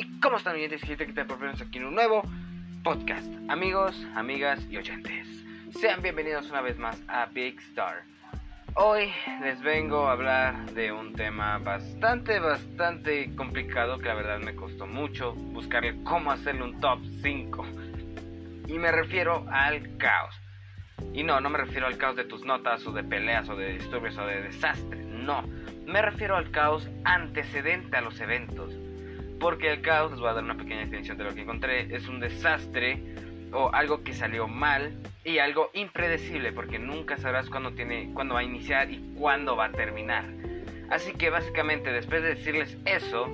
Y cómo están mi gente, que te proponemos aquí en un nuevo podcast. Amigos, amigas y oyentes, sean bienvenidos una vez más a Big Star. Hoy les vengo a hablar de un tema bastante, bastante complicado que la verdad me costó mucho buscarle cómo hacerle un top 5. Y me refiero al caos. Y no, no me refiero al caos de tus notas o de peleas o de disturbios o de desastres. No, me refiero al caos antecedente a los eventos. Porque el caos, les voy a dar una pequeña definición de lo que encontré, es un desastre o algo que salió mal y algo impredecible porque nunca sabrás cuándo, tiene, cuándo va a iniciar y cuándo va a terminar. Así que básicamente después de decirles eso,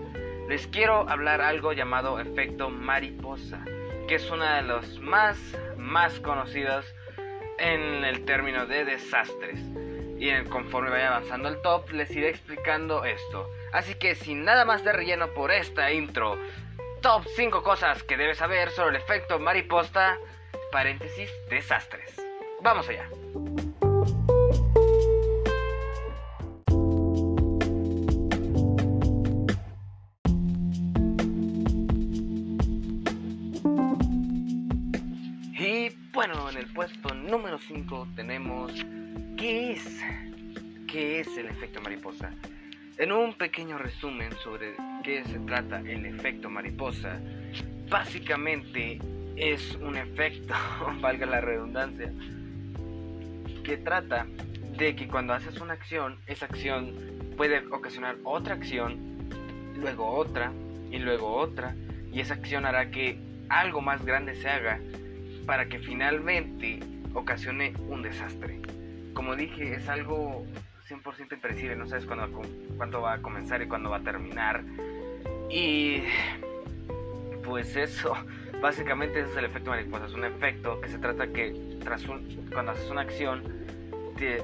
les quiero hablar algo llamado efecto mariposa, que es una de los más, más conocidos en el término de desastres y conforme vaya avanzando el top les iré explicando esto. Así que sin nada más de relleno por esta intro, top 5 cosas que debes saber sobre el efecto mariposa, paréntesis, desastres. Vamos allá. Y bueno, en el puesto número 5 tenemos ¿Qué es? ¿Qué es el efecto mariposa? En un pequeño resumen sobre qué se trata el efecto mariposa, básicamente es un efecto, valga la redundancia, que trata de que cuando haces una acción, esa acción puede ocasionar otra acción, luego otra y luego otra, y esa acción hará que algo más grande se haga para que finalmente ocasione un desastre como dije, es algo 100% impredecible, no sabes cuándo, cuándo va a comenzar y cuándo va a terminar. Y pues eso, básicamente ese es el efecto mariposa, es un efecto que se trata que tras cuando haces una acción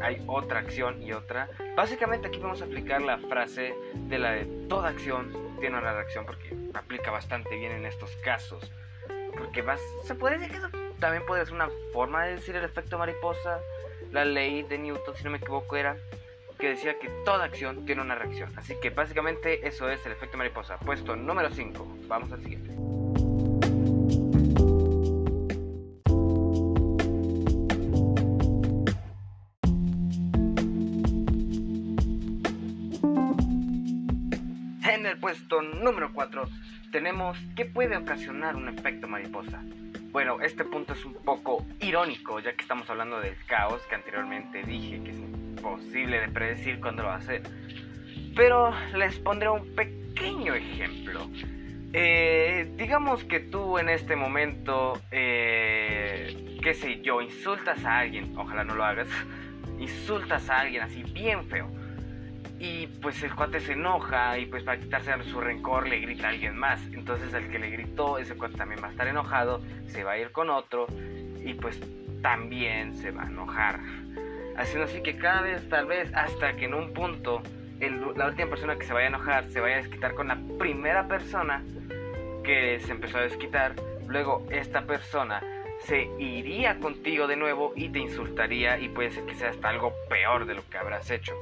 hay otra acción y otra. Básicamente aquí vamos a aplicar la frase de la de toda acción tiene una reacción porque aplica bastante bien en estos casos. Porque vas, se puede decir que también puede ser una forma de decir el efecto mariposa la ley de Newton, si no me equivoco, era que decía que toda acción tiene una reacción. Así que básicamente eso es el efecto mariposa. Puesto número 5. Vamos al siguiente. En el puesto número 4 tenemos qué puede ocasionar un efecto mariposa. Bueno, este punto es un poco irónico, ya que estamos hablando del caos que anteriormente dije que es imposible de predecir cuándo lo va a hacer. Pero les pondré un pequeño ejemplo. Eh, digamos que tú en este momento, eh, qué sé yo, insultas a alguien, ojalá no lo hagas, insultas a alguien así bien feo y pues el cuate se enoja y pues para quitarse su rencor le grita a alguien más. Entonces el que le gritó, ese cuate también va a estar enojado, se va a ir con otro y pues también se va a enojar. Haciendo así que cada vez, tal vez, hasta que en un punto la última persona que se vaya a enojar se vaya a desquitar con la primera persona que se empezó a desquitar. Luego esta persona se iría contigo de nuevo y te insultaría y puede ser que sea hasta algo peor de lo que habrás hecho.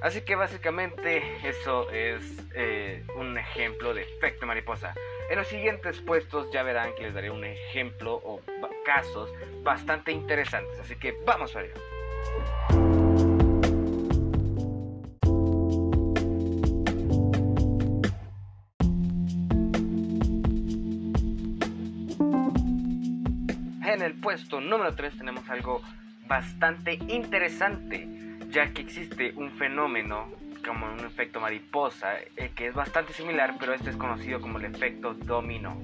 Así que básicamente eso es eh, un ejemplo de efecto mariposa. En los siguientes puestos ya verán que les daré un ejemplo o casos bastante interesantes. Así que vamos a ello. En el puesto número 3 tenemos algo bastante interesante ya que existe un fenómeno como un efecto mariposa eh, que es bastante similar, pero este es conocido como el efecto dominó.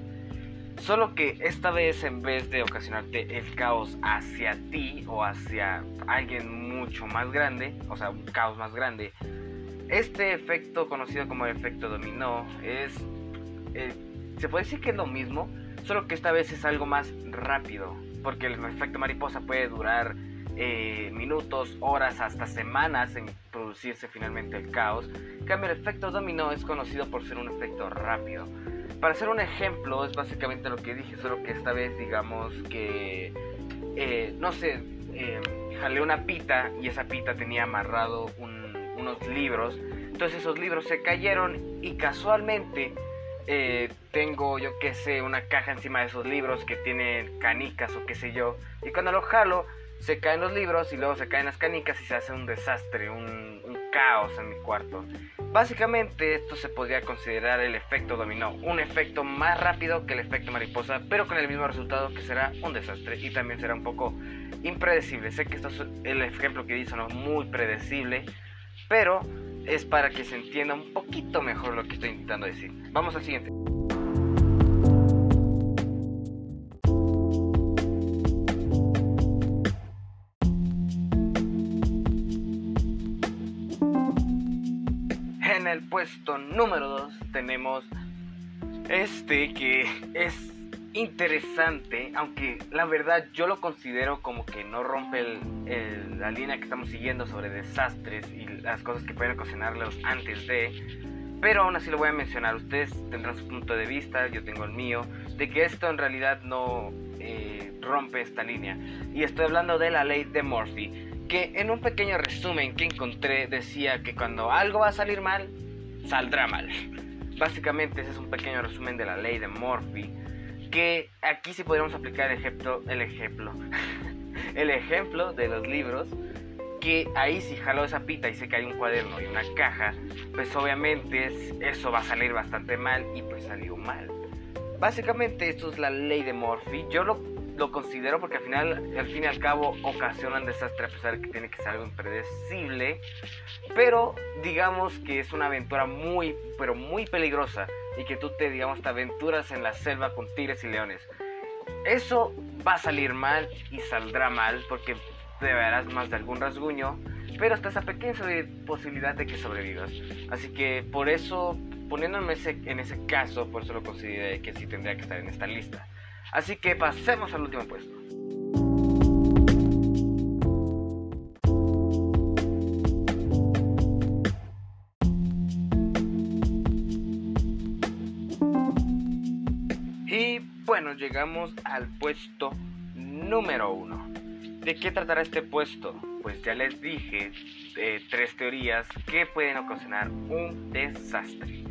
Solo que esta vez en vez de ocasionarte el caos hacia ti o hacia alguien mucho más grande, o sea, un caos más grande, este efecto conocido como el efecto dominó es, eh, se puede decir que es lo mismo, solo que esta vez es algo más rápido, porque el efecto mariposa puede durar eh, minutos, horas, hasta semanas en producirse finalmente el caos. En cambio, el efecto dominó es conocido por ser un efecto rápido. Para hacer un ejemplo, es básicamente lo que dije, solo que esta vez digamos que, eh, no sé, eh, jalé una pita y esa pita tenía amarrado unos libros. Entonces esos libros se cayeron y casualmente eh, tengo, yo qué sé, una caja encima de esos libros que tienen canicas o qué sé yo. Y cuando lo jalo, se caen los libros y luego se caen las canicas y se hace un desastre, un, caos en mi cuarto. Básicamente esto se podría considerar el efecto dominó, un efecto más rápido que el efecto mariposa, pero con el mismo resultado que será un desastre y también será un poco impredecible. Sé que esto es el ejemplo que hizo, ¿no? Muy predecible, pero es para que se entienda un poquito mejor lo que estoy intentando decir. Vamos al siguiente. Puesto número 2 tenemos este que es interesante, aunque la verdad yo lo considero como que no rompe el, la línea que estamos siguiendo sobre desastres y las cosas que pueden ocasionarlos antes de, pero aún así lo voy a mencionar. Ustedes tendrán su punto de vista, yo tengo el mío, de que esto en realidad no eh, rompe esta línea. Y estoy hablando de la ley de Murphy, que en un pequeño resumen que encontré decía que cuando algo va a salir mal, saldrá mal. Básicamente ese es un pequeño resumen de la ley de Murphy que aquí sí podríamos aplicar el ejemplo, el ejemplo, el ejemplo de los libros, que ahí si jalo esa pita y sé que hay un cuaderno y una caja, pues obviamente eso va a salir bastante mal y pues salió mal. Básicamente esto es la ley de Murphy, yo lo, lo considero porque al final, al fin y al cabo, ocasiona un desastre a pesar que tiene que ser algo impredecible, pero digamos que es una aventura muy, pero muy peligrosa y que tú te, digamos, te aventuras en la selva con tigres y leones. Eso va a salir mal y saldrá mal porque te verás más de algún rasguño, pero hasta esa pequeña posibilidad de que sobrevivas. Así que por eso, poniéndome en ese caso, por eso lo consideré que sí tendría que estar en esta lista. Así que pasemos al último puesto. bueno, llegamos al puesto número uno. ¿De qué tratará este puesto? Pues ya les dije eh, tres teorías que pueden ocasionar un desastre.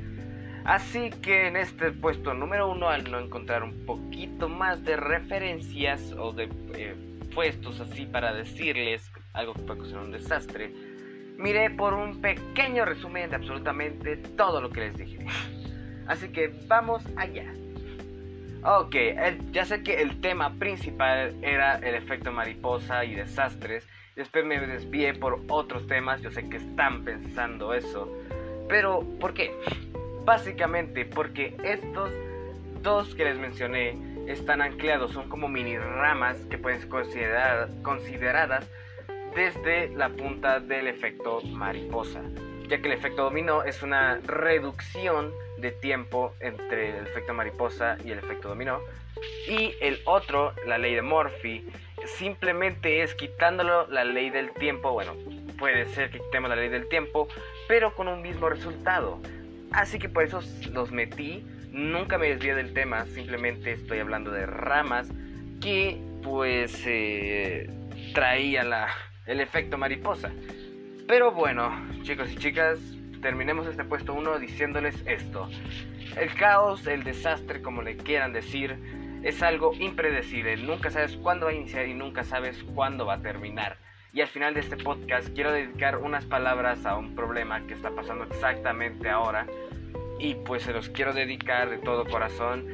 Así que en este puesto número uno, al no encontrar un poquito más de referencias o de eh, puestos así para decirles algo que puede ocasionar un desastre, miré por un pequeño resumen de absolutamente todo lo que les dije. Así que vamos allá. Ok, ya sé que el tema principal era el efecto mariposa y desastres. Después me desvié por otros temas, yo sé que están pensando eso. Pero, ¿por qué? Básicamente porque estos dos que les mencioné están anclados, son como mini ramas que pueden ser consideradas desde la punta del efecto mariposa, ya que el efecto dominó es una reducción de tiempo entre el efecto mariposa y el efecto dominó. Y el otro, la ley de Murphy, simplemente es quitándolo la ley del tiempo. Bueno, puede ser que quitemos la ley del tiempo, pero con un mismo resultado. Así que por eso los metí. Nunca me desvié del tema, simplemente estoy hablando de ramas que pues eh, traía la, el efecto mariposa. Pero bueno, chicos y chicas, terminemos este puesto 1 diciéndoles esto. El caos, el desastre, como le quieran decir, es algo impredecible. Nunca sabes cuándo va a iniciar y nunca sabes cuándo va a terminar. Y al final de este podcast quiero dedicar unas palabras a un problema que está pasando exactamente ahora. Y pues se los quiero dedicar de todo corazón.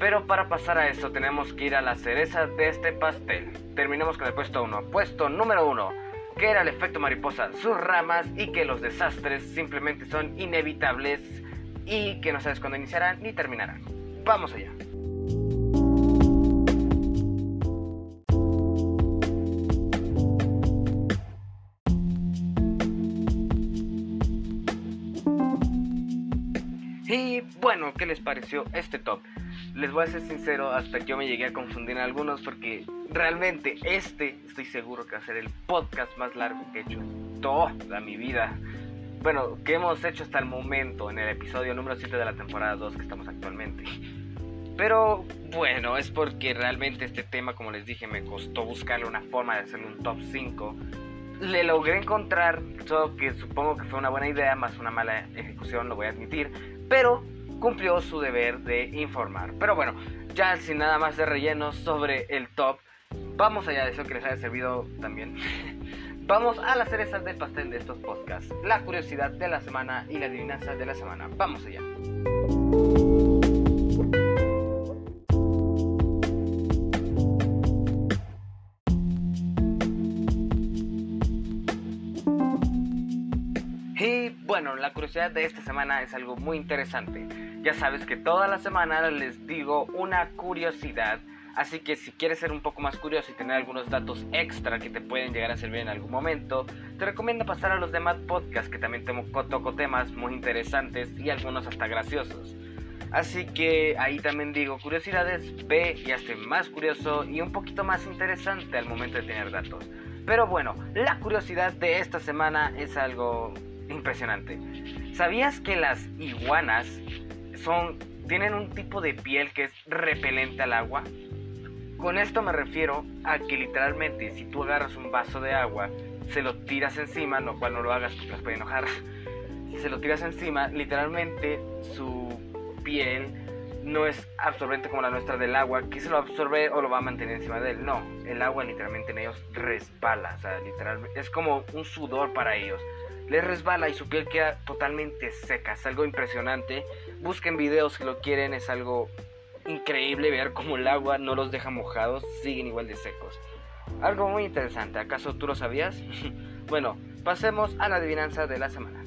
Pero para pasar a eso tenemos que ir a la cereza de este pastel. Terminemos con el puesto 1. Puesto número 1 que era el efecto mariposa, sus ramas y que los desastres simplemente son inevitables y que no sabes cuándo iniciarán ni terminarán. Vamos allá. Y bueno, ¿qué les pareció este top? Les voy a ser sincero, hasta yo me llegué a confundir en algunos porque realmente este estoy seguro que va a ser el podcast más largo que he hecho en toda mi vida. Bueno, que hemos hecho hasta el momento en el episodio número 7 de la temporada 2 que estamos actualmente. Pero bueno, es porque realmente este tema, como les dije, me costó buscarle una forma de hacerle un top 5. Le logré encontrar, solo que supongo que fue una buena idea, más una mala ejecución, lo voy a admitir. Pero cumplió su deber de informar. Pero bueno, ya sin nada más de relleno sobre el top, vamos allá de eso que les haya servido también. vamos a las cerezas del pastel de estos podcasts, la curiosidad de la semana y la adivinanza de la semana. Vamos allá. Bueno, la curiosidad de esta semana es algo muy interesante. Ya sabes que toda la semana les digo una curiosidad. Así que si quieres ser un poco más curioso y tener algunos datos extra que te pueden llegar a servir en algún momento, te recomiendo pasar a los demás podcasts que también toco temas muy interesantes y algunos hasta graciosos. Así que ahí también digo curiosidades, ve y hazte más curioso y un poquito más interesante al momento de tener datos. Pero bueno, la curiosidad de esta semana es algo impresionante. ¿Sabías que las iguanas son, tienen un tipo de piel que es repelente al agua. Con esto me refiero a que literalmente si tú agarras un vaso de agua, se lo tiras encima, lo cual no lo hagas porque las puede enojar, si se lo tiras encima, literalmente su piel no es absorbente como la nuestra del agua, que se lo absorbe o lo va a mantener encima de él. No, el agua literalmente en ellos resbala, o sea, literalmente es como un sudor para ellos les resbala y su piel queda totalmente seca. Es algo impresionante. Busquen videos si lo quieren, es algo increíble ver cómo el agua no los deja mojados, siguen igual de secos. Algo muy interesante, ¿acaso tú lo sabías? bueno, pasemos a la adivinanza de la semana.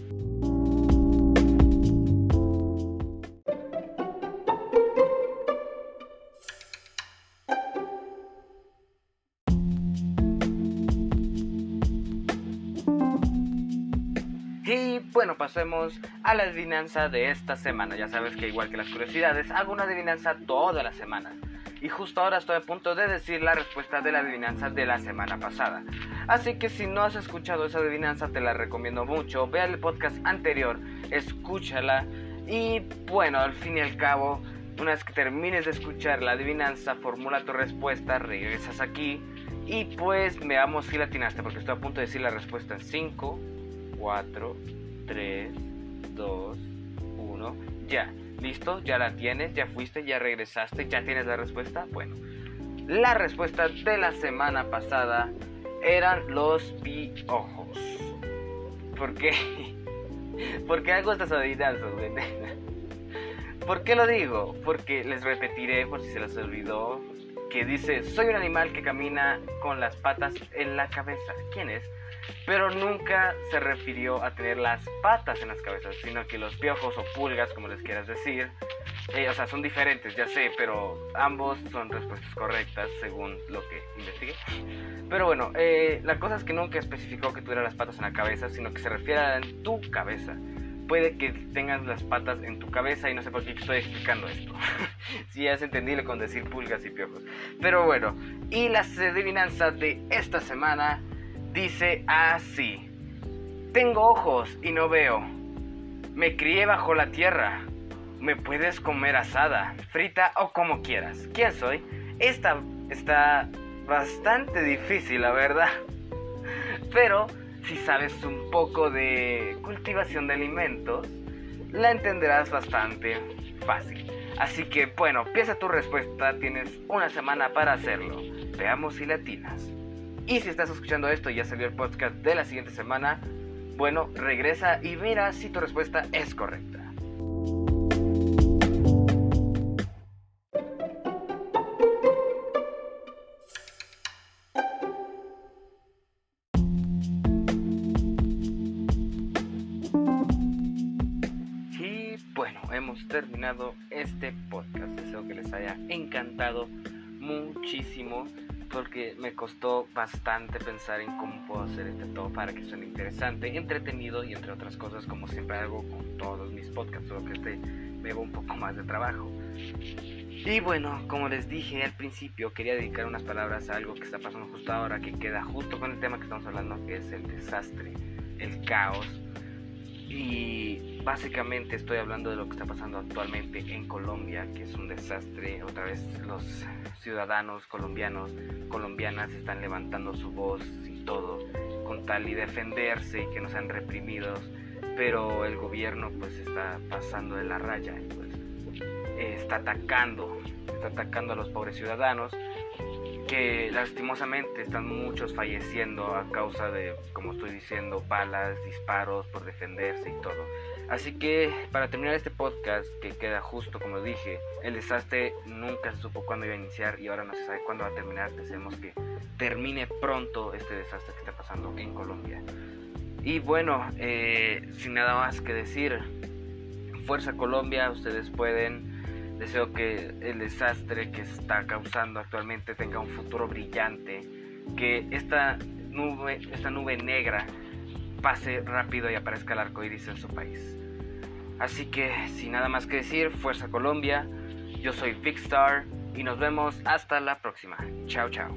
Pasemos a la adivinanza de esta semana. Ya sabes que igual que las curiosidades, hago una adivinanza toda la semana. Y justo ahora estoy a punto de decir la respuesta de la adivinanza de la semana pasada. Así que si no has escuchado esa adivinanza, te la recomiendo mucho. Ve el podcast anterior, escúchala. Y bueno, al fin y al cabo, una vez que termines de escuchar la adivinanza, formula tu respuesta, regresas aquí. Y pues veamos si la atinaste, porque estoy a punto de decir la respuesta en 5, 4, 3, 2, 1. Ya, listo, ya la tienes, ya fuiste, ya regresaste, ya tienes la respuesta. Bueno, la respuesta de la semana pasada eran los piojos. ¿Por qué? ¿Por qué hago estas adivinanzas, ¿Por qué lo digo? Porque les repetiré por si se les olvidó que dice, soy un animal que camina con las patas en la cabeza. ¿Quién es? Pero nunca se refirió a tener las patas en las cabezas, sino que los piojos o pulgas, como les quieras decir, eh, o sea, son diferentes, ya sé, pero ambos son respuestas correctas según lo que investigué. Pero bueno, eh, la cosa es que nunca especificó que tuviera las patas en la cabeza, sino que se refiere a tu cabeza. Puede que tengas las patas en tu cabeza y no sé por qué estoy explicando esto. si ya es entendible con decir pulgas y piojos. Pero bueno, y las adivinanzas de esta semana dice así. Tengo ojos y no veo. Me crié bajo la tierra. Me puedes comer asada, frita o como quieras. ¿Quién soy? Esta está bastante difícil, la verdad. Pero si sabes un poco de cultivación de alimentos, la entenderás bastante fácil. Así que bueno, piensa tu respuesta, tienes una semana para hacerlo. Veamos si latinas. Y si estás escuchando esto y ya salió el podcast de la siguiente semana, bueno, regresa y mira si tu respuesta es correcta. Y bueno, hemos terminado este podcast. Deseo que les haya encantado muchísimo porque me costó bastante pensar en cómo puedo hacer este todo para que suene interesante, entretenido y entre otras cosas como siempre hago con todos mis podcasts, solo que este me lleva un poco más de trabajo. Y bueno, como les dije al principio, quería dedicar unas palabras a algo que está pasando justo ahora, que queda justo con el tema que estamos hablando, que es el desastre, el caos. Y básicamente estoy hablando de lo que está pasando actualmente en Colombia, que es un desastre. Otra vez los ciudadanos colombianos, colombianas están levantando su voz y todo con tal y defenderse y que no sean reprimidos, pero el gobierno pues está pasando de la raya, pues está atacando, está atacando a los pobres ciudadanos que lastimosamente están muchos falleciendo a causa de, como estoy diciendo, balas, disparos por defenderse y todo. Así que para terminar este podcast, que queda justo como dije, el desastre nunca se supo cuándo iba a iniciar y ahora no se sabe cuándo va a terminar. Deseamos que termine pronto este desastre que está pasando en Colombia. Y bueno, eh, sin nada más que decir, Fuerza Colombia, ustedes pueden. Deseo que el desastre que está causando actualmente tenga un futuro brillante, que esta nube, esta nube negra pase rápido y aparezca el arco iris en su país. Así que, sin nada más que decir, Fuerza Colombia, yo soy Big Star y nos vemos hasta la próxima. Chao, chao.